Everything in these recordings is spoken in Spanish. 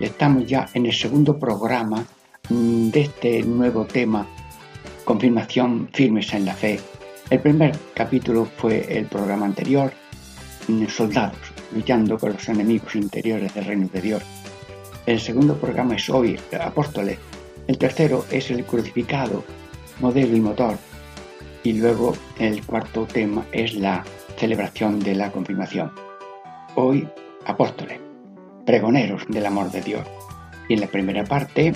estamos ya en el segundo programa mm, de este nuevo tema, confirmación firmes en la fe. El primer capítulo fue el programa anterior, soldados luchando con los enemigos interiores del reino de Dios. El segundo programa es hoy, apóstoles. El tercero es el crucificado, modelo y motor. Y luego el cuarto tema es la celebración de la confirmación. Hoy, apóstoles, pregoneros del amor de Dios. Y en la primera parte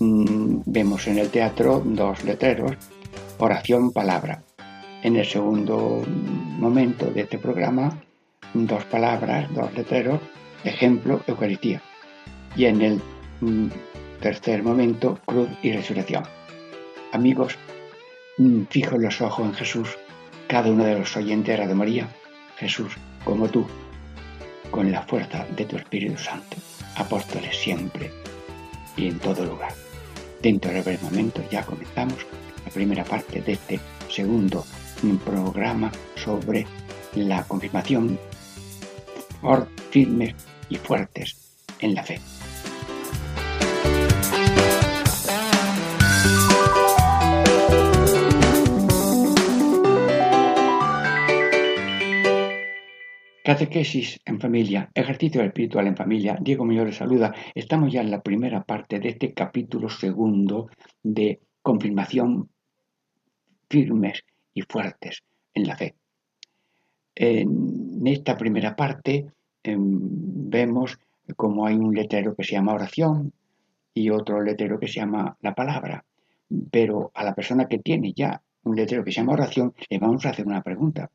mmm, vemos en el teatro dos letreros, oración, palabra. En el segundo momento de este programa dos palabras, dos letreros, ejemplo, Eucaristía. Y en el mm, tercer momento, cruz y resurrección. Amigos, mm, fijo los ojos en Jesús, cada uno de los oyentes de María, Jesús, como tú, con la fuerza de tu Espíritu Santo, apóstoles siempre y en todo lugar. Dentro de breves momentos ya comenzamos la primera parte de este segundo programa sobre la confirmación firmes y fuertes en la fe. Catequesis en familia, ejercicio espiritual en familia. Diego Mayor les saluda. Estamos ya en la primera parte de este capítulo segundo de confirmación firmes y fuertes en la fe. En esta primera parte em, vemos como hay un letrero que se llama oración y otro letrero que se llama la palabra. Pero a la persona que tiene ya un letrero que se llama oración, le vamos a hacer una pregunta,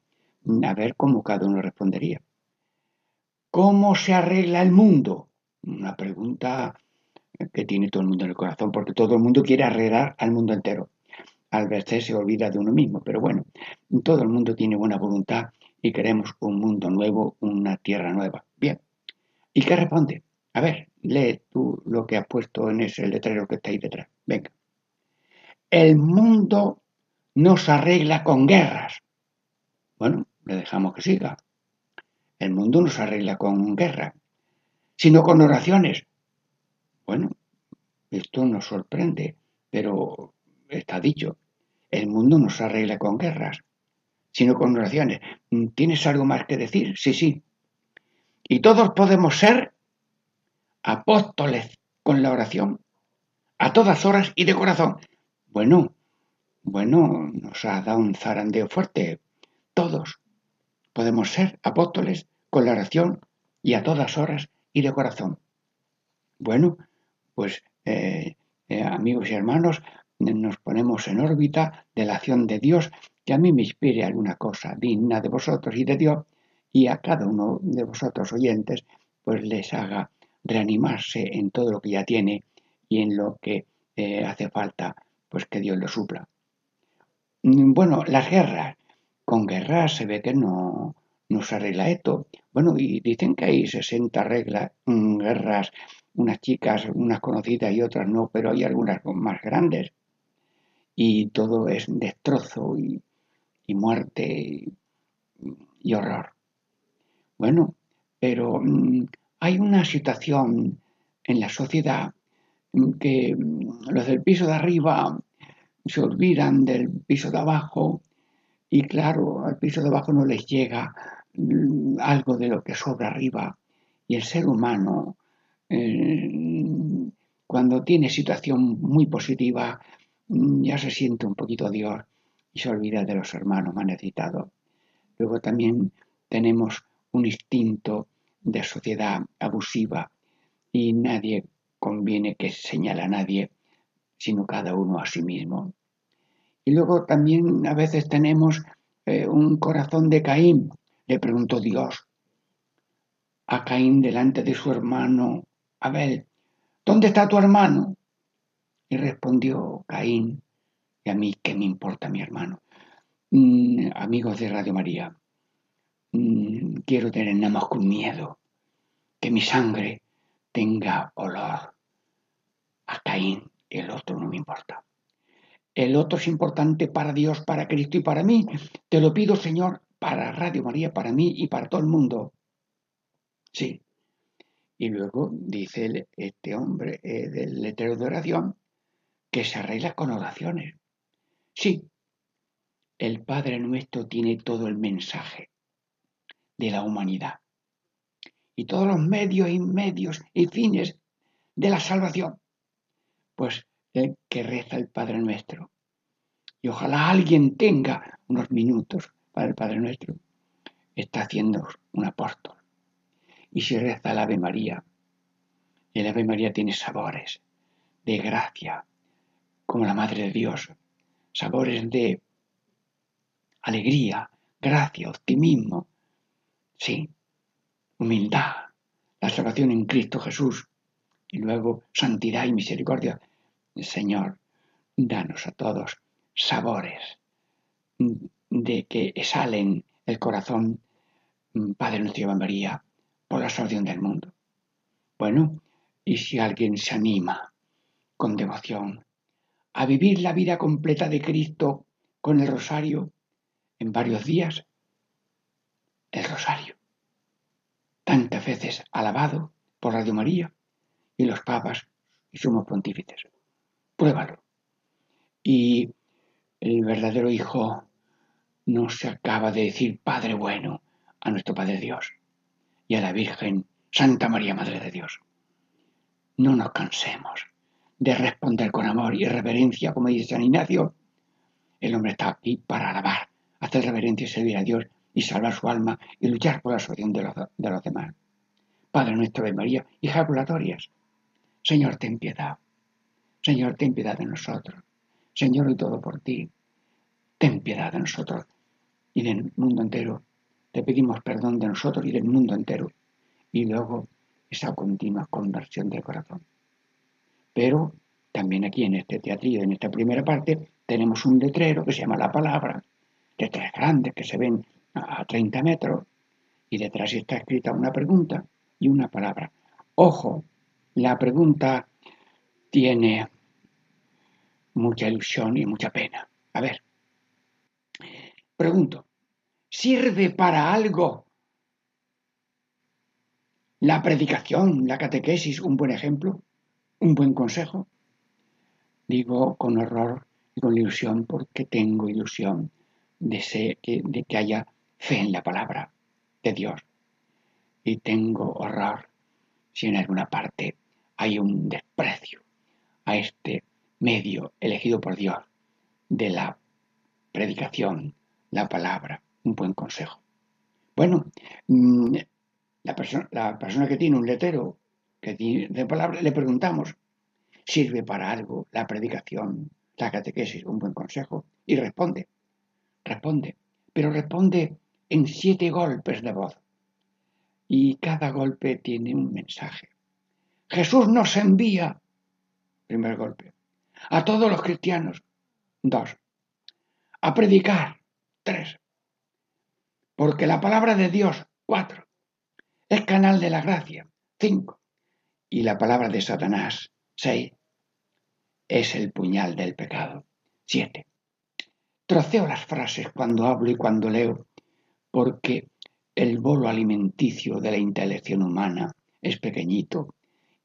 a ver cómo cada uno respondería. ¿Cómo se arregla el mundo? Una pregunta que tiene todo el mundo en el corazón, porque todo el mundo quiere arreglar al mundo entero. Al verse se olvida de uno mismo, pero bueno, todo el mundo tiene buena voluntad y queremos un mundo nuevo, una tierra nueva. Bien. ¿Y qué responde? A ver, lee tú lo que has puesto en ese letrero que está ahí detrás. Venga. El mundo no se arregla con guerras. Le dejamos que siga. El mundo no se arregla con guerra, sino con oraciones. Bueno, esto nos sorprende, pero está dicho. El mundo no se arregla con guerras, sino con oraciones. ¿Tienes algo más que decir? Sí, sí. Y todos podemos ser apóstoles con la oración, a todas horas y de corazón. Bueno, bueno, nos ha dado un zarandeo fuerte. Todos podemos ser apóstoles con la oración y a todas horas y de corazón. Bueno, pues eh, eh, amigos y hermanos, nos ponemos en órbita de la acción de Dios que a mí me inspire alguna cosa digna de vosotros y de Dios y a cada uno de vosotros oyentes pues les haga reanimarse en todo lo que ya tiene y en lo que eh, hace falta pues que Dios lo supla. Bueno, las guerras. Con guerras se ve que no, no se arregla esto. Bueno, y dicen que hay 60 reglas, mm, guerras, unas chicas, unas conocidas y otras no, pero hay algunas más grandes. Y todo es destrozo y, y muerte y, horror. Bueno, pero mm, hay una situación en la sociedad que mm, los del piso de arriba se olvidan del piso de abajo y claro, al piso de abajo no les llega mm, algo de lo que sobra arriba y el ser humano eh, cuando tiene situación muy positiva ya se siente un poquito Dios y se olvida de los hermanos más necesitados. Luego también tenemos un instinto de sociedad abusiva y nadie conviene que señale a nadie, sino cada uno a sí mismo. Y luego también a veces tenemos eh, un corazón de Caín. Le preguntó Dios a Caín delante de su hermano Abel, ¿dónde está tu hermano? Y respondió Caín, y a mí, ¿qué me importa mi hermano? Mm, amigos de Radio María, mm, quiero tener nada más con miedo, que mi sangre tenga olor a Caín el otro no me importa. El otro es importante para Dios, para Cristo y para mí. Te lo pido, Señor, para Radio María, para mí y para todo el mundo. Sí. Y luego dice este hombre eh, del letrero de oración que se arregla con oraciones. Sí, el Padre nuestro tiene todo el mensaje de la humanidad y todos los medios y medios y fines de la salvación. Pues que reza el Padre nuestro. Y ojalá alguien tenga unos minutos para el Padre nuestro. Está haciendo un apóstol. Y si reza el Ave María, el Ave María tiene sabores de gracia, como la Madre de Dios, sabores de alegría, gracia, optimismo, sí, humildad, la salvación en Cristo Jesús y luego santidad y misericordia. Señor, danos a todos sabores de que salen el corazón, Padre nuestro María, por la salvación del mundo. Bueno, y si alguien se anima con devoción a vivir la vida completa de Cristo con el rosario en varios días, el rosario, tantas veces alabado por Radio María y los papas y sumos pontífices. Pruébalo. Y el verdadero Hijo no se acaba de decir Padre bueno a nuestro Padre Dios y a la Virgen Santa María Madre de Dios. No nos cansemos de responder con amor y reverencia, como dice San Ignacio. El hombre está aquí para alabar, hacer reverencia y servir a Dios y salvar su alma y luchar por la salvación de los, demás. Padre nuestro de María, hija ejaculatorias, Señor, ten piedad. Señor, ten piedad de nosotros. Señor, y todo por ti. Ten piedad de nosotros y del mundo entero. Te pedimos perdón de nosotros y del mundo entero. Y luego esa continua conversión del corazón. Pero también aquí en este teatrillo, en esta primera parte, tenemos un letrero que se llama La Palabra, letras grandes que se ven a 30 metros, y detrás está escrita una pregunta y una palabra. Ojo, la pregunta tiene mucha ilusión y mucha pena. A ver, pregunto, ¿sirve para algo la predicación, la catequesis, un buen ejemplo, un buen consejo. Digo con horror y con ilusión porque tengo ilusión de, de que haya fe en la palabra de Dios. Y tengo horror si en alguna parte hay un desprecio a este medio elegido por Dios de la predicación, la palabra, un buen consejo. Bueno, mm, la persona, la persona que tiene un letero que tiene de palabra, le preguntamos, ¿sirve para algo la predicación, la catequesis, un buen consejo? Y responde, responde, pero responde en siete golpes de voz. Y cada golpe tiene un mensaje. Jesús nos envía, primer golpe, a todos los cristianos, dos, a predicar, tres, porque la palabra de Dios, cuatro, es canal de la gracia. 5. Y la palabra de Satanás. 6. Es el puñal del pecado. 7. Troceo las frases cuando hablo y cuando leo, porque el bolo alimenticio de la intelección humana es pequeñito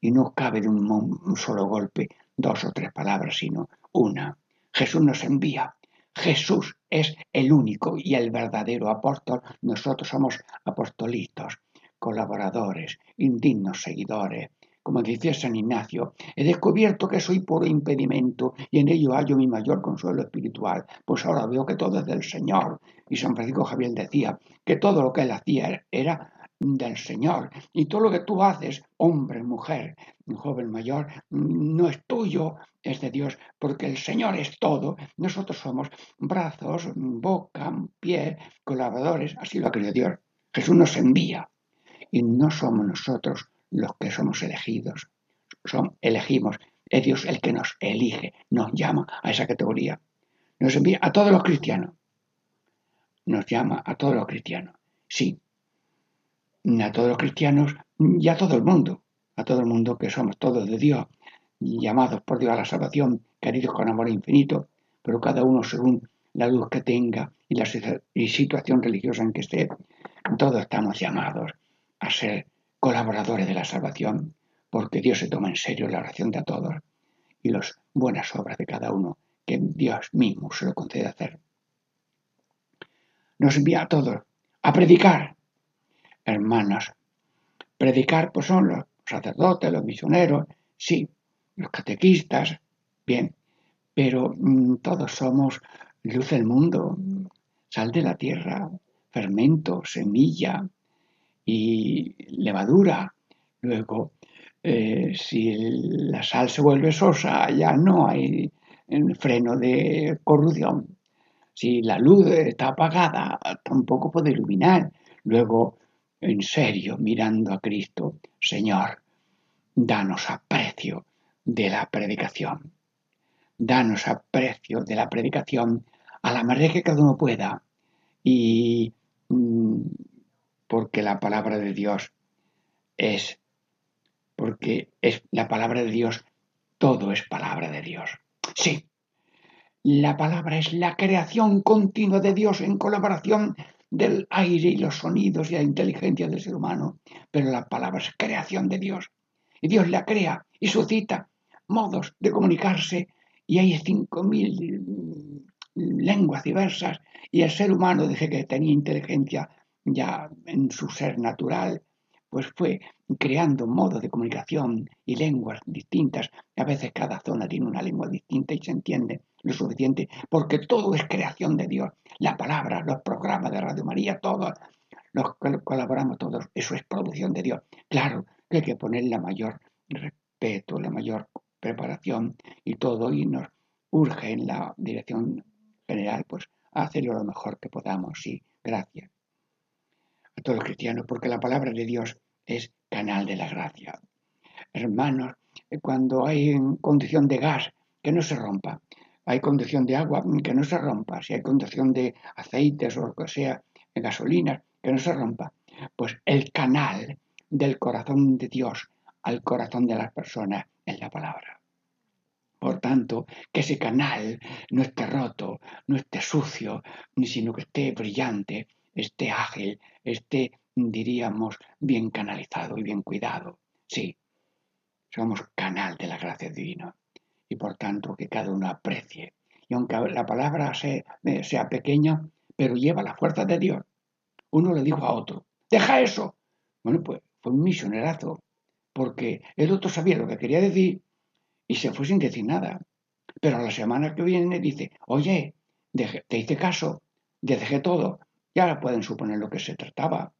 y no cabe de un, un solo golpe dos o tres palabras, sino una. Jesús nos envía. Jesús es el único y el verdadero apóstol. Nosotros somos apostolitos colaboradores, indignos seguidores. Como decía San Ignacio, he descubierto que soy puro impedimento y en ello hallo mi mayor consuelo espiritual, pues ahora veo que todo es del Señor. Y San Francisco Javier decía que todo lo que él hacía era del Señor. Y todo lo que tú haces, hombre, mujer, joven, mayor, no es tuyo, es de Dios, porque el Señor es todo. Nosotros somos brazos, boca, pie, colaboradores, así lo ha querido Dios. Jesús nos envía y no somos nosotros los que somos elegidos, son, elegimos. Es Dios el que nos elige, nos llama a esa categoría. Nos envía a todos los cristianos. Nos llama a todos los cristianos. Sí, a todos los cristianos y a todo el mundo. A todo el mundo que somos todos de Dios, llamados por Dios a la salvación, queridos con amor infinito, pero cada uno según la luz que tenga y la situación religiosa en que esté, todos estamos llamados a ser colaboradores de la salvación, porque Dios se toma en serio la oración de todos y las buenas obras de cada uno que Dios mismo se lo concede hacer. Nos envía a todos a predicar, hermanos. Predicar pues son los sacerdotes, los misioneros, sí, los catequistas, bien, pero mm, todos somos luz del mundo, sal de la tierra, fermento, semilla y levadura. Luego, eh, si la sal se vuelve sosa, ya no hay freno de corrupción. Si la luz está apagada, tampoco puede iluminar. Luego, en serio, mirando a Cristo, Señor, danos aprecio de la predicación. Danos aprecio de la predicación a la manera que cada uno pueda. Y mm, porque la palabra de Dios es, porque es la palabra de Dios, todo es palabra de Dios. Sí, la palabra es la creación continua de Dios en colaboración del aire y los sonidos y la inteligencia del ser humano, pero la palabra es creación de Dios. Y Dios la crea y suscita modos de comunicarse y hay cinco mil lenguas diversas y el ser humano, desde que tenía inteligencia ya en su ser natural, pues fue creando modos de comunicación y lenguas distintas. A veces cada zona tiene una lengua distinta y se entiende lo suficiente, porque todo es creación de Dios. La palabra, los programas de Radio María, todos los colaboramos todos, eso es producción de Dios. Claro que hay que poner la mayor respeto, la mayor preparación y todo, y nos urge en la dirección general, pues hacerlo lo mejor que podamos, sí, gracias a todos los cristianos, porque la palabra de Dios es canal de la gracia. Hermanos, cuando hay condición de gas, que no se rompa. Hay condición de agua, que no se rompa. Si hay condición de aceites o lo que sea, de gasolinas, que no se rompa. Pues el canal del corazón de Dios al corazón de las personas es la palabra. Por tanto, que ese canal no esté roto, no esté sucio, sino que esté brillante, esté ágil, esté, diríamos, bien canalizado y bien cuidado. Sí, somos canal de la gracia divina y por tanto que cada uno aprecie. Y aunque la palabra sea, sea pequeña, pero lleva la fuerza de Dios. Uno le dijo a otro, deja eso. Bueno, pues fue un misionerazo, porque el otro sabía lo que quería decir y se fue sin decir nada. Pero a la semana que viene dice, oye, te hice caso, dejé todo, y ahora pueden suponer lo que se trataba.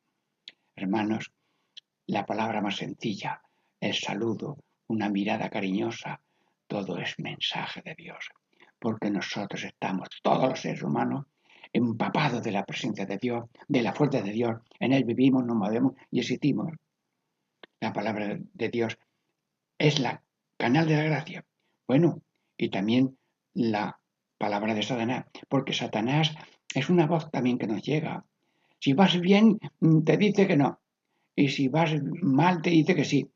Hermanos, la palabra más sencilla, el saludo, una mirada cariñosa, todo es mensaje de Dios, porque nosotros estamos, todos los seres humanos, empapados de la presencia de Dios, de la fuerza de Dios, en Él vivimos, nos movemos y existimos. La palabra de Dios es la canal de la gracia. Bueno, y también la palabra de Satanás, porque Satanás es una voz también que nos llega. Si vas bien, te dice que no. Y si vas mal, te dice que sí.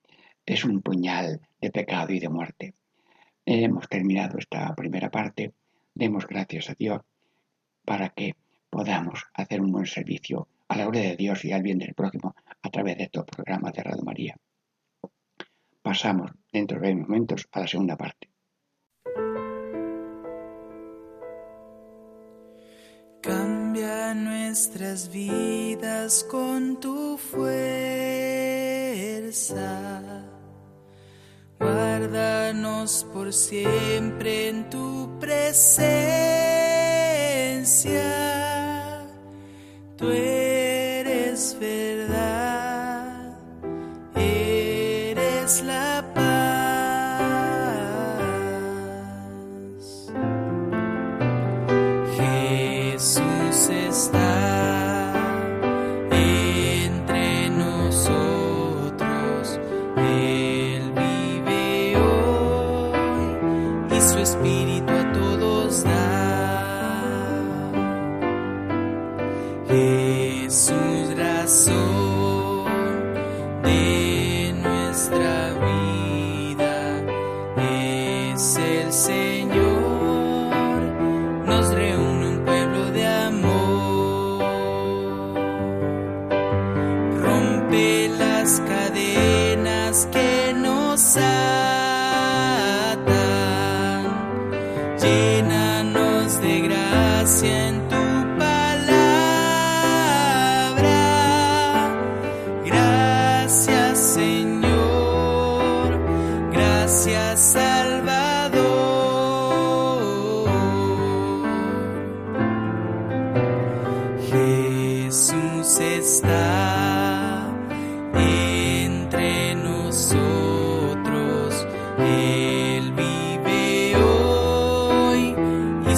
Es un puñal de pecado y de muerte. Hemos terminado esta primera parte. Demos gracias a Dios para que podamos hacer un buen servicio a la gloria de Dios y al bien del prójimo a través de estos programas de Radio María. Pasamos dentro de momentos a la segunda parte. Cambia nuestras vidas con tu fuerza. Guárdanos por siempre en tu presencia. Tú eres verdad, eres la las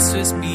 y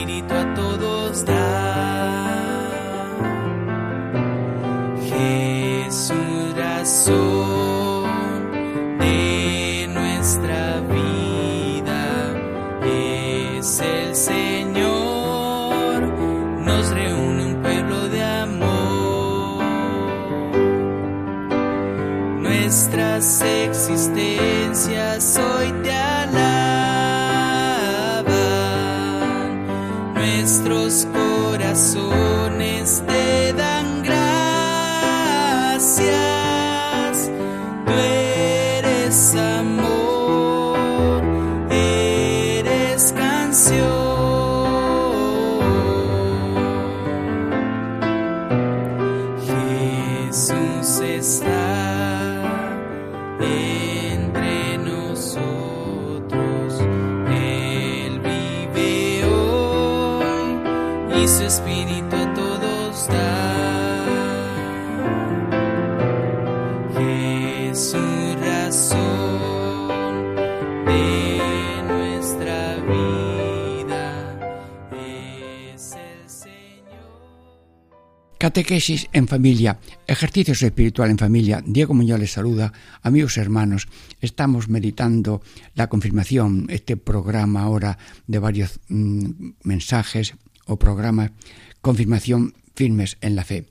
Catequesis en familia, ejercicios espiritual en familia. Diego Muñoz les saluda, amigos hermanos. Estamos meditando la confirmación, este programa ahora de varios mm, mensajes o programas, confirmación firmes en la fe.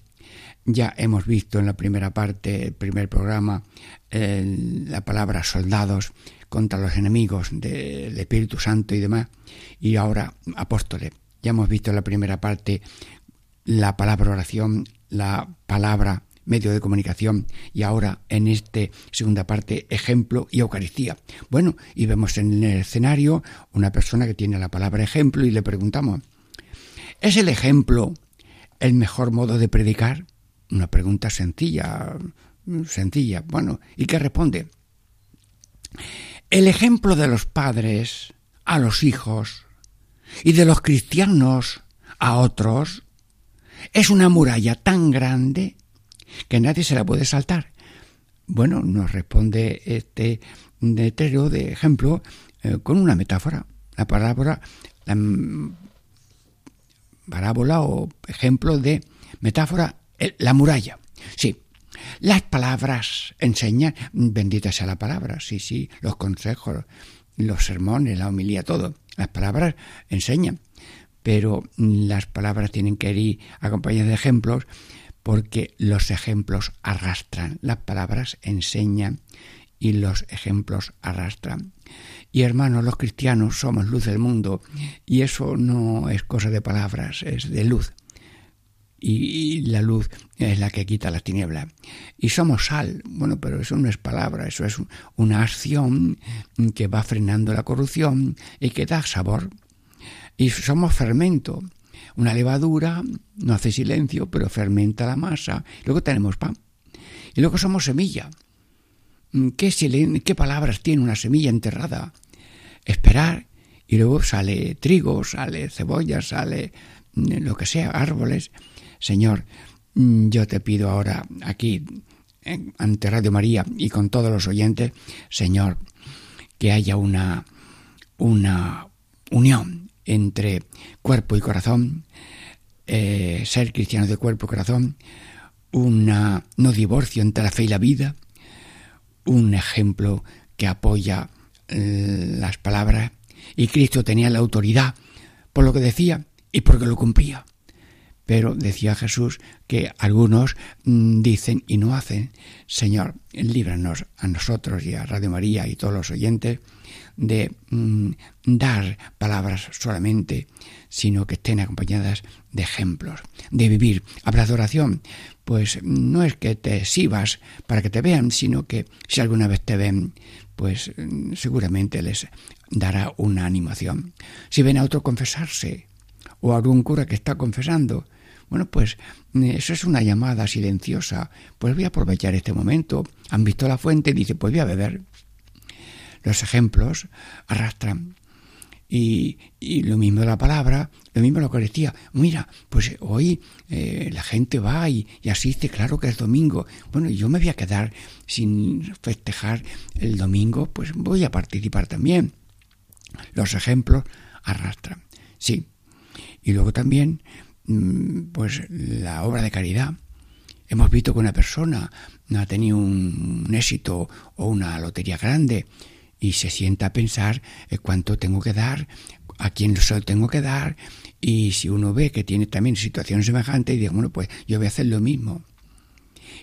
Ya hemos visto en la primera parte, el primer programa, la palabra soldados contra los enemigos del Espíritu Santo y demás, y ahora apóstoles. Ya hemos visto en la primera parte la palabra oración, la palabra medio de comunicación y ahora en esta segunda parte ejemplo y Eucaristía. Bueno, y vemos en el escenario una persona que tiene la palabra ejemplo y le preguntamos, ¿es el ejemplo el mejor modo de predicar? Una pregunta sencilla, sencilla. Bueno, ¿y qué responde? El ejemplo de los padres a los hijos y de los cristianos a otros es una muralla tan grande que nadie se la puede saltar. Bueno, nos responde este letrero de ejemplo eh, con una metáfora. La palabra, la parábola o ejemplo de metáfora, la muralla. Sí, las palabras enseñan, bendita sea la palabra, sí, sí, los consejos, los sermones, la homilía, todo. Las palabras enseñan, pero las palabras tienen que ir acompañadas de ejemplos porque los ejemplos arrastran. Las palabras enseñan y los ejemplos arrastran. Y hermanos, los cristianos somos luz del mundo y eso no es cosa de palabras, es de luz. Y, la luz es la que quita las tinieblas. Y somos sal, bueno, pero eso no es palabra, eso es una acción que va frenando la corrupción y que da sabor. Y somos fermento. Una levadura no hace silencio, pero fermenta la masa. Luego tenemos pan. Y luego somos semilla. ¿Qué, silen ¿Qué palabras tiene una semilla enterrada? Esperar. Y luego sale trigo, sale cebolla, sale lo que sea, árboles. Señor, yo te pido ahora aquí ante Radio María y con todos los oyentes, Señor, que haya una, una unión entre cuerpo y corazón, eh, ser cristiano de cuerpo y corazón, una no divorcio entre la fe y la vida, un ejemplo que apoya eh, las palabras y Cristo tenía la autoridad por lo que decía y porque lo cumplía. Pero decía Jesús que algunos mm, dicen y no hacen. Señor, líbranos a nosotros y a Radio María y todos los oyentes de mm, dar palabras solamente, sino que estén acompañadas de ejemplos, de vivir. Hablas de oración, pues no es que te exhibas para que te vean, sino que si alguna vez te ven, pues mm, seguramente les dará una animación. Si ven a otro confesarse, o a algún cura que está confesando, bueno, pues eso es una llamada silenciosa. Pues voy a aprovechar este momento. Han visto la fuente y dice, pues voy a beber. Los ejemplos arrastran. Y, lo mismo de la palabra, lo mismo la Eucaristía. Mira, pues hoy eh, la gente va y, y, asiste, claro que es domingo. Bueno, yo me voy a quedar sin festejar el domingo, pues voy a participar también. Los ejemplos arrastran. Sí. Y luego también, mm, pues la obra de caridad. Hemos visto que una persona ha tenido un éxito o una lotería grande y se sienta a pensar eh, cuánto tengo que dar, a quién lo tengo que dar, y si uno ve que tiene también situaciones semejantes, y dice, bueno, pues yo voy a hacer lo mismo.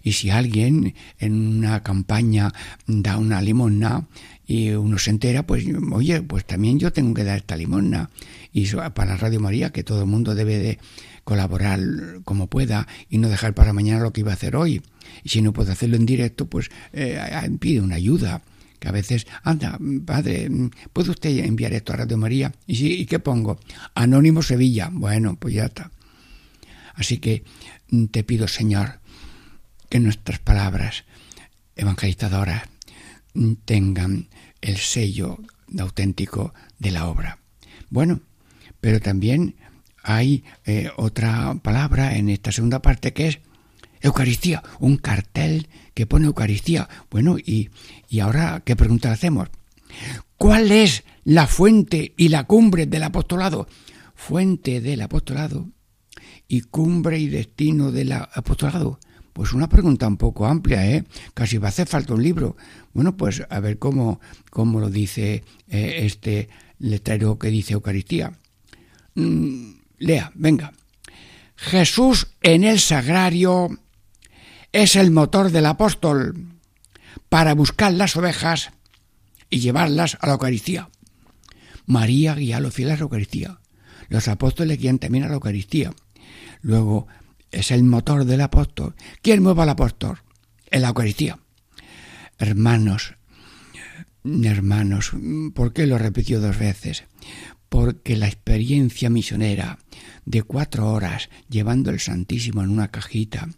Y si alguien en una campaña da una limosna y uno se entera, pues oye, pues también yo tengo que dar esta limosna. Y para Radio María, que todo el mundo debe de colaborar como pueda y no dejar para mañana lo que iba a hacer hoy. Y si no puede hacerlo en directo, pues eh, pide una ayuda que a veces, anda, padre, ¿puede usted enviar esto a Radio María? ¿Y, sí, ¿y qué pongo? Anónimo Sevilla. Bueno, pues ya está. Así que mm, te pido, Señor, que nuestras palabras evangelizadoras mm, tengan el sello auténtico de la obra. Bueno, pero también hay eh, otra palabra en esta segunda parte que es Eucaristía, un cartel que pone Eucaristía. Bueno, y, y ahora, ¿qué pregunta hacemos? ¿Cuál es la fuente y la cumbre del apostolado? Fuente del apostolado y cumbre y destino del apostolado. Pues una pregunta un poco amplia, ¿eh? Casi va a hacer falta un libro. Bueno, pues a ver cómo, cómo lo dice eh, este letrero que dice Eucaristía. Mm, lea, venga. Jesús en el sagrario es el motor del apóstol para buscar las ovejas y llevarlas a la Eucaristía. María guía a los fieles a la Eucaristía. Los apóstoles guían también a la Eucaristía. Luego es el motor del apóstol. ¿Quién mueve al apóstol? En la Eucaristía. Hermanos, hermanos, ¿por qué lo repitió dos veces? Porque la experiencia misionera de cuatro horas llevando el Santísimo en una cajita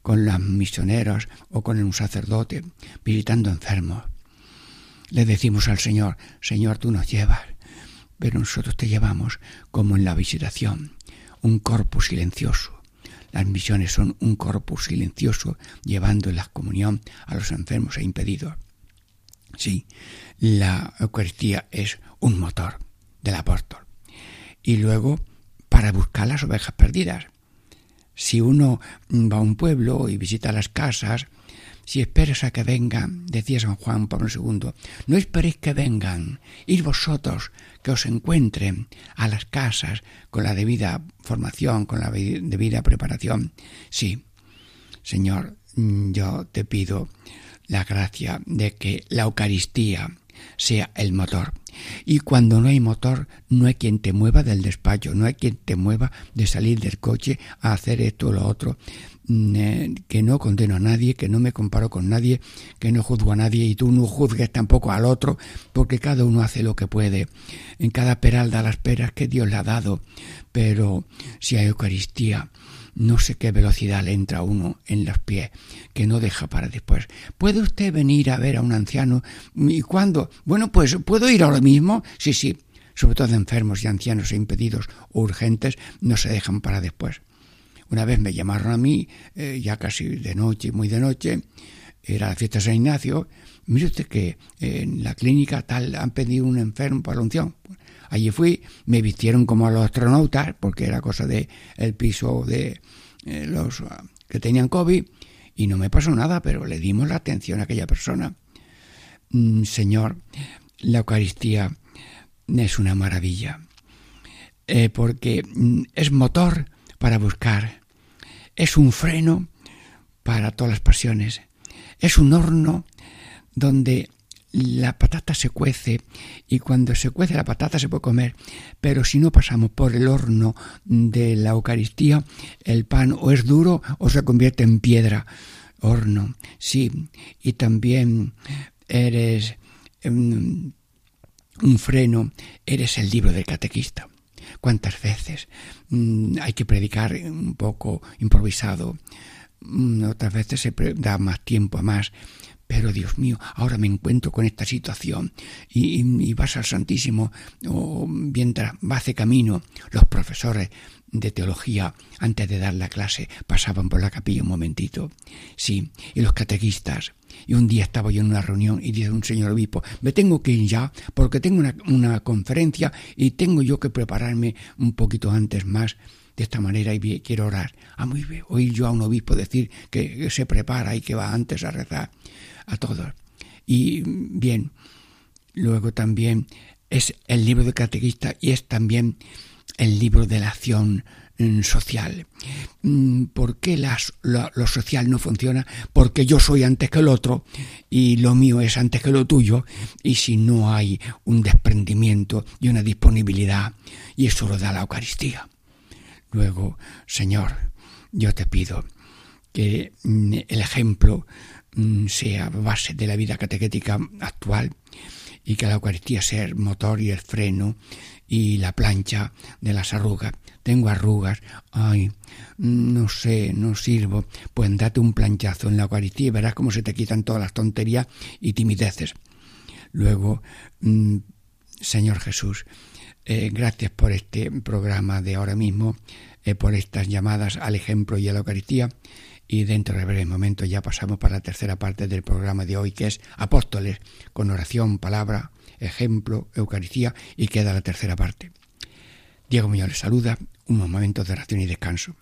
con los misioneros o con un sacerdote visitando enfermos. Le decimos al Señor, Señor, tú nos llevas, pero nosotros te llevamos como en la visitación, un corpus silencioso. Las misiones son un corpus silencioso llevando la comunión a los enfermos e impedidos. Sí, la Eucaristía es un motor del apóstol. Y luego para buscar las ovejas perdidas. Si uno va a un pueblo y visita las casas, si esperas a que vengan, decía San Juan Pablo II, no esperéis que vengan, ir vosotros que os encuentren a las casas con la debida formación, con la debida preparación. Sí, Señor, yo te pido la gracia de que la Eucaristía sea el motor. Y cuando no hay motor, no hay quien te mueva del despacho, no hay quien te mueva de salir del coche a hacer esto o lo otro. Mm, eh, que no condeno a nadie, que no me comparo con nadie, que no juzgo a nadie y tú no juzgues tampoco al otro, porque cada uno hace lo que puede. En cada peral da las peras que Dios le ha dado. Pero si hay Eucaristía, no sé qué velocidad le entra a uno en los pies, que no deja para después. ¿Puede usted venir a ver a un anciano? ¿Y cuándo? Bueno, pues ¿puedo ir ahora mismo? Sí, sí. Sobre todo enfermos y ancianos e impedidos o urgentes no se dejan para después. Una vez me llamaron a mí, eh, ya casi de noche, muy de noche, era la fiesta de San Ignacio. Mire usted que en la clínica tal han pedido un enfermo para la unción. Allí fui, me vistieron como a los astronautas, porque era cosa de el piso de eh, los ah, que tenían COVID, y no me pasó nada, pero le dimos la atención a aquella persona. Mm, señor, la Eucaristía es una maravilla, eh, porque mm, es motor para buscar, es un freno para todas las pasiones, es un horno donde la patata se cuece y cuando se cuece la patata se puede comer, pero si no pasamos por el horno de la Eucaristía, el pan o es duro o se convierte en piedra. Horno, sí, y también eres um, un freno, eres el libro del catequista. ¿Cuántas veces um, hay que predicar un poco improvisado? Um, otras veces se da más tiempo a más pero Dios mío, ahora me encuentro con esta situación y, vas al Santísimo mientras va hace camino los profesores de teología antes de dar la clase pasaban por la capilla un momentito. Sí, y los catequistas. Y un día estaba yo en una reunión y dice un señor obispo, me tengo que ir ya porque tengo una conferencia y tengo yo que prepararme un poquito antes más de esta manera y quiero orar. Ah, muy bien, oír yo a un obispo decir que se prepara y que va antes a rezar a todos. Y bien, luego también es el libro de catequista y es también el libro de la acción mm, social. Mm, ¿Por qué lo, social no funciona? Porque yo soy antes que el otro y lo mío es antes que lo tuyo y si no hay un desprendimiento y una disponibilidad y eso lo da la Eucaristía. Luego, Señor, yo te pido que mm, el ejemplo Mm, sea base de la vida catequética actual y que la Eucaristía sea el motor y el freno y la plancha de las arrugas. Tengo arrugas, ay, no sé, no sirvo. Pues date un planchazo en la Eucaristía y verás cómo se te quitan todas las tonterías y timideces. Luego, mm, Señor Jesús, eh, gracias por este programa de ahora mismo, eh, por estas llamadas al ejemplo y a la Eucaristía y dentro de breve momento ya pasamos para la tercera parte del programa de hoy que es Apóstoles con oración, palabra, ejemplo, Eucaristía y queda la tercera parte. Diego Muñoz les saluda, un momento de oración y descanso.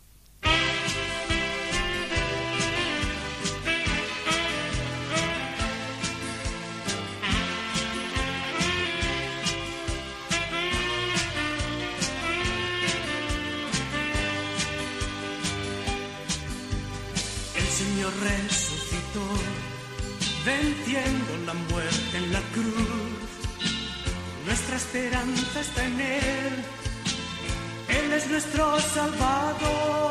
Esperanza está en Él, Él es nuestro Salvador.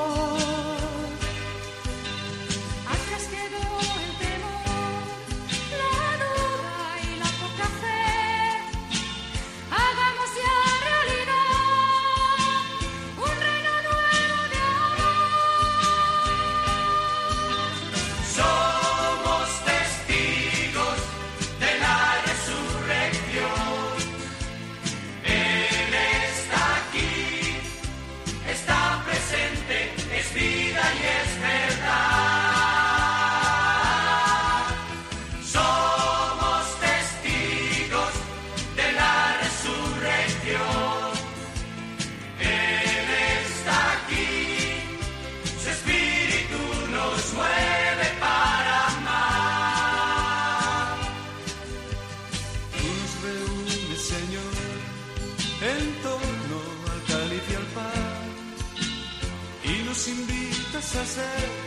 I said.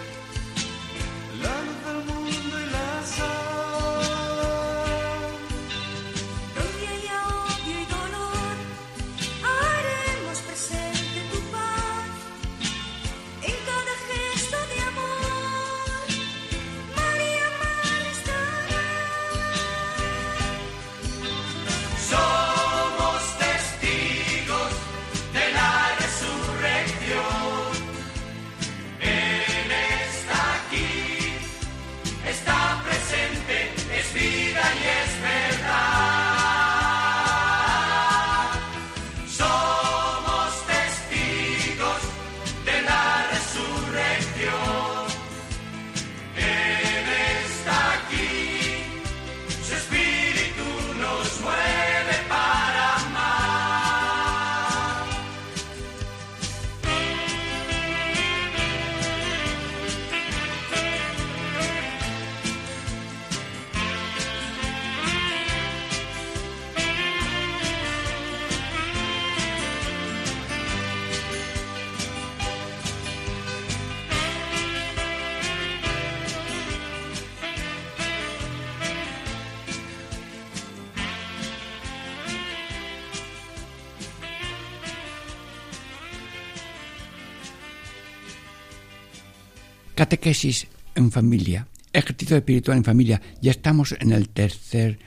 Catequesis en familia, ejercicio espiritual en familia. Ya estamos en el tercer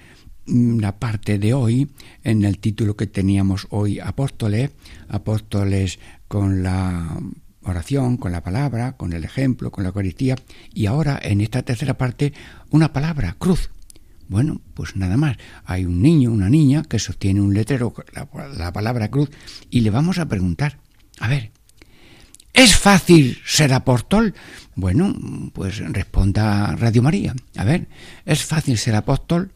mm, la parte de hoy, en el título que teníamos hoy, apóstoles, apóstoles con la oración, con la palabra, con el ejemplo, con la Eucaristía, y ahora en esta tercera parte una palabra, cruz. Bueno, pues nada más. Hay un niño, una niña que sostiene un letrero, la, la palabra cruz, y le vamos a preguntar, a ver, ¿es fácil ser apóstol? Bueno, pues responda Radio María. A ver, ¿es fácil ser apóstol?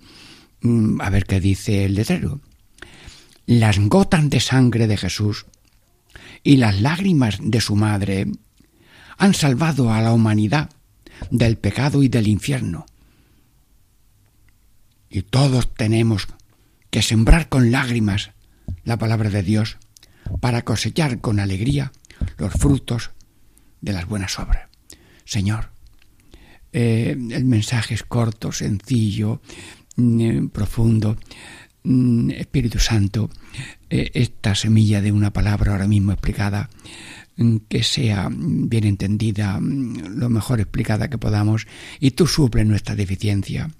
Mm, a ver qué dice el letrero. Las gotas de sangre de Jesús y las lágrimas de su madre han salvado a la humanidad del pecado y del infierno. Y todos tenemos que sembrar con lágrimas la palabra de Dios para cosechar con alegría los frutos de las buenas obras. Señor, eh, el mensaje es corto, sencillo, mm, profundo. Mm, Espíritu Santo, eh, esta semilla de una palabra ahora mismo explicada, mm, que sea bien entendida, lo mejor explicada que podamos, y tú suples nuestra deficiencia,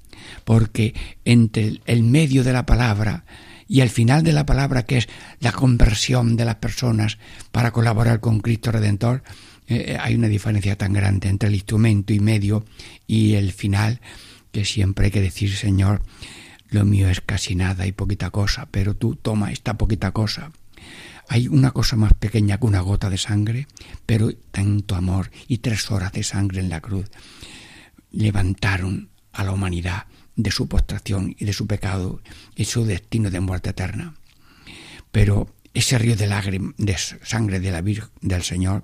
porque entre el medio de la palabra y el final de la palabra, que es la conversión de las personas para colaborar con Cristo Redentor, eh, eh, hay una diferencia tan grande entre el instrumento y medio y el final, que siempre hay que decir, Señor, lo mío es casi nada y poquita cosa, pero tú toma esta poquita cosa. Hay una cosa más pequeña que una gota de sangre, pero tanto amor y tres horas de sangre en la cruz levantaron a la humanidad de su postración y de su pecado y su destino de muerte eterna. Pero ese río de de sangre de la Virgen del Señor,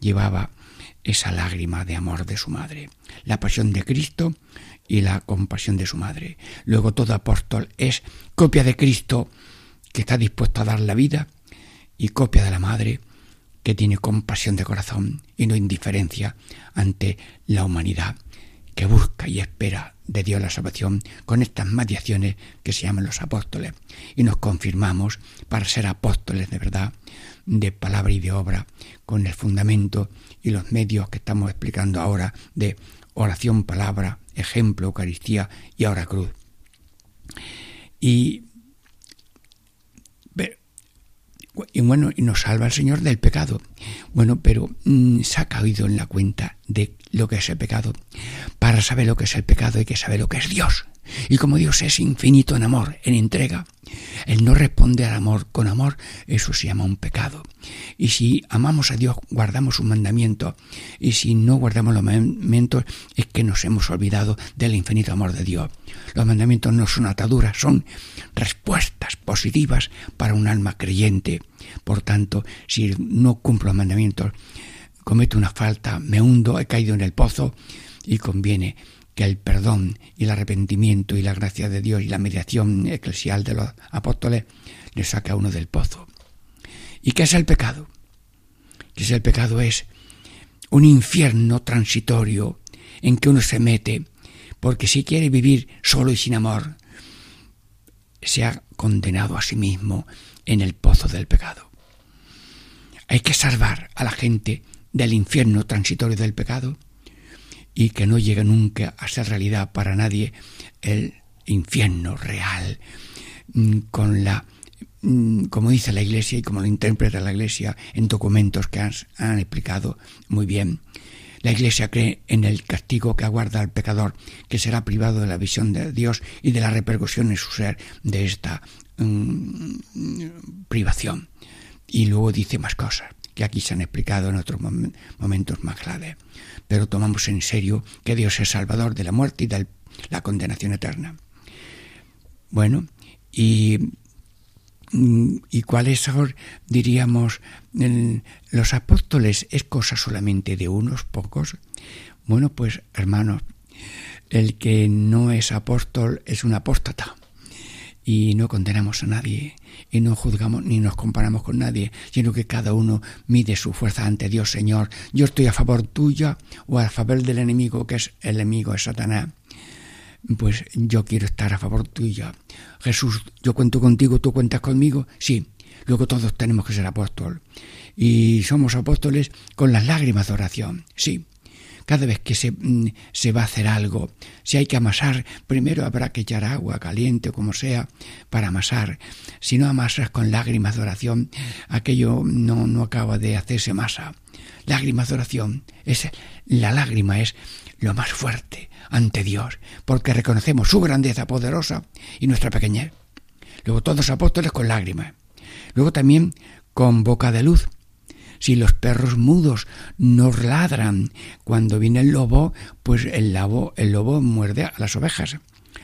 llevaba esa lágrima de amor de su madre. La pasión de Cristo y la compasión de su madre. Luego todo apóstol es copia de Cristo que está dispuesto a dar la vida y copia de la madre que tiene compasión de corazón y no indiferencia ante la humanidad que busca y espera de Dios la salvación con estas mediaciones que se llaman los apóstoles y nos confirmamos para ser apóstoles de verdad de palabra y de obra con el fundamento y los medios que estamos explicando ahora de oración, palabra, ejemplo, Eucaristía y ahora cruz. Y, y bueno, y nos salva el Señor del pecado. Bueno, pero mm, se ha caído en la cuenta de lo que es el pecado. Para saber lo que es el pecado hay que saber lo que es Dios. Y como Dios es infinito en amor, en entrega, el no responde al amor con amor, eso se llama un pecado. Y si amamos a Dios, guardamos sus mandamientos, y si no guardamos los mandamientos, es que nos hemos olvidado del infinito amor de Dios. Los mandamientos no son ataduras, son respuestas positivas para un alma creyente. Por tanto, si no cumplo los mandamientos, cometo una falta, me hundo, he caído en el pozo, y conviene que el perdón y el arrepentimiento y la gracia de Dios y la mediación eclesial de los apóstoles le saca a uno del pozo. ¿Y qué es el pecado? ¿Qué es el pecado? Es un infierno transitorio en que uno se mete porque si quiere vivir solo y sin amor, se ha condenado a sí mismo en el pozo del pecado. Hay que salvar a la gente del infierno transitorio del pecado y que no llegue nunca a ser realidad para nadie el infierno real mm, con la mm, como dice la Iglesia y como lo interpreta la Iglesia en documentos que han, explicado muy bien. La Iglesia cree en el castigo que aguarda al pecador, que será privado de la visión de Dios y de la repercusión en su ser de esta um, privación. Y luego dice más cosas que aquí se han explicado en otros momentos más clave pero tomamos en serio que Dios es salvador de la muerte y de la condenación eterna. Bueno, y, y cuáles son, diríamos, los apóstoles, ¿es cosa solamente de unos pocos? Bueno, pues hermanos, el que no es apóstol es un apóstata y no condenamos a nadie y no juzgamos ni nos comparamos con nadie, sino que cada uno mide su fuerza ante Dios, Señor. Yo estoy a favor tuya o a favor del enemigo, que es el enemigo, es Satanás. Pues yo quiero estar a favor tuya. Jesús, yo cuento contigo, tú cuentas conmigo. Sí, luego todos tenemos que ser apóstol. Y somos apóstoles con las lágrimas de oración. Sí, cada vez que se, mm, se, va a hacer algo, si hay que amasar, primero habrá que echar agua caliente o como sea para amasar. Si no amasas con lágrimas de oración, aquello no, no acaba de hacerse masa. Lágrimas de oración, es, la lágrima es lo más fuerte ante Dios, porque reconocemos su grandeza poderosa y nuestra pequeñez. Luego todos los apóstoles con lágrimas. Luego también con boca de luz. Si los perros mudos nos ladran cuando viene el lobo, pues el lobo, el lobo muerde a las ovejas.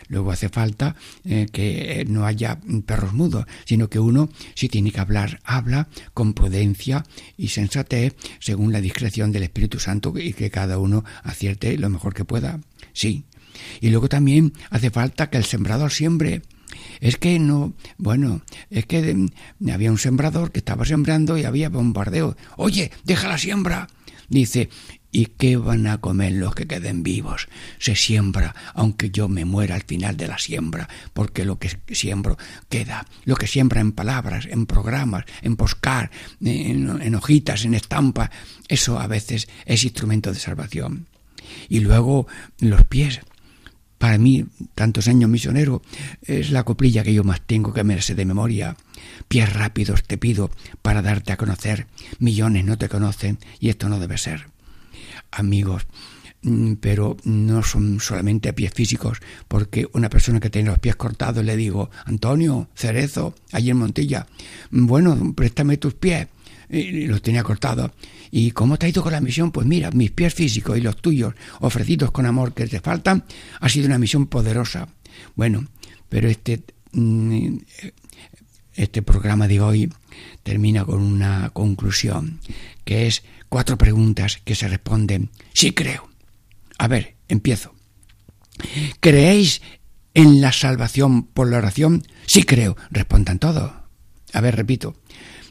Luego hace falta eh, que no haya perros mudos, sino que uno, si tiene que hablar, habla con prudencia y sensatez según la discreción del Espíritu Santo y que cada uno acierte lo mejor que pueda. Sí. Y luego también hace falta que el sembrador siembre es que no, bueno, es que mm, había un sembrador que estaba sembrando y había bombardeo. Oye, deja la siembra. Dice, ¿y qué van a comer los que queden vivos? Se siembra, aunque yo me muera al final de la siembra, porque lo que siembro queda. Lo que siembra en palabras, en programas, en poscar, en, en hojitas, en estampas, eso a veces es instrumento de salvación. Y luego los pies para mí, tantos años misionero, es la coplilla que yo más tengo que me de memoria. Pies rápidos te pido para darte a conocer. Millones no te conocen y esto no debe ser. Amigos, mm, pero no son solamente pies físicos, porque una persona que tiene los pies cortados le digo, Antonio, Cerezo, allí en Montilla, bueno, préstame tus pies los tenía cortados. ¿Y cómo te ha ido con la misión? Pues mira, mis pies físicos y los tuyos, ofrecidos con amor que te faltan, ha sido una misión poderosa. Bueno, pero este, mm, este programa de hoy termina con una conclusión, que es cuatro preguntas que se responden, sí creo. A ver, empiezo. ¿Creéis en la salvación por la oración? Sí creo. Respondan todos. A ver, repito.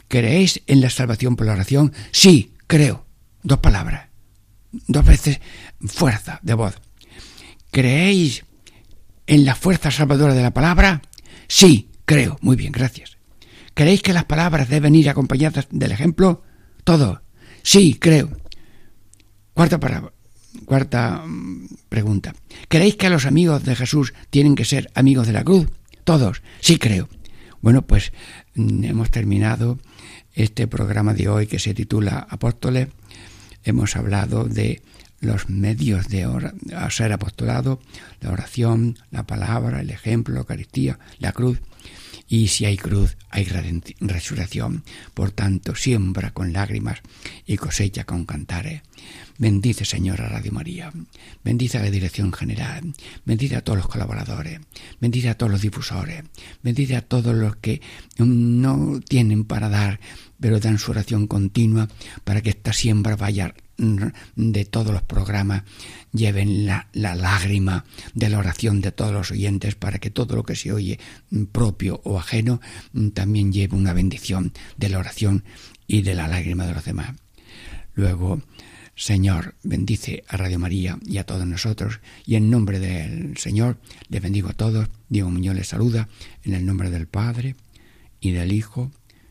¿Creéis en la salvación por la oración? Sí, creo. Dos palabras. Dos veces fuerza de voz. ¿Creéis en la fuerza salvadora de la palabra? Sí, creo. Muy bien, gracias. ¿Creéis que las palabras deben ir acompañadas del ejemplo? Todo. Sí, creo. Cuarta palabra. Cuarta mm, pregunta. ¿Creéis que los amigos de Jesús tienen que ser amigos de la cruz? Todos. Sí, creo. Bueno, pues mm, hemos terminado este programa de hoy que se titula Apóstoles. Hemos hablado de los medios de ser apostolado, la oración, la palabra, el ejemplo, la Eucaristía, la cruz. Y si hay cruz, hay resurrección. Por tanto, siembra con lágrimas y cosecha con cantares. Bendice, Señor, a Radio María. Bendice a la dirección general. Bendice a todos los colaboradores. Bendice a todos los difusores. Bendice a todos los que no tienen para dar, pero dan su oración continua para que esta siembra vaya de todos los programas lleven la, lágrima de la oración de todos los oyentes para que todo lo que se oye propio o ajeno también lleve una bendición de la oración y de la lágrima de los demás. Luego, Señor, bendice a Radio María y a todos nosotros, y en nombre del Señor les bendigo a todos. Diego Muñoz les saluda, en el nombre del Padre, y del Hijo,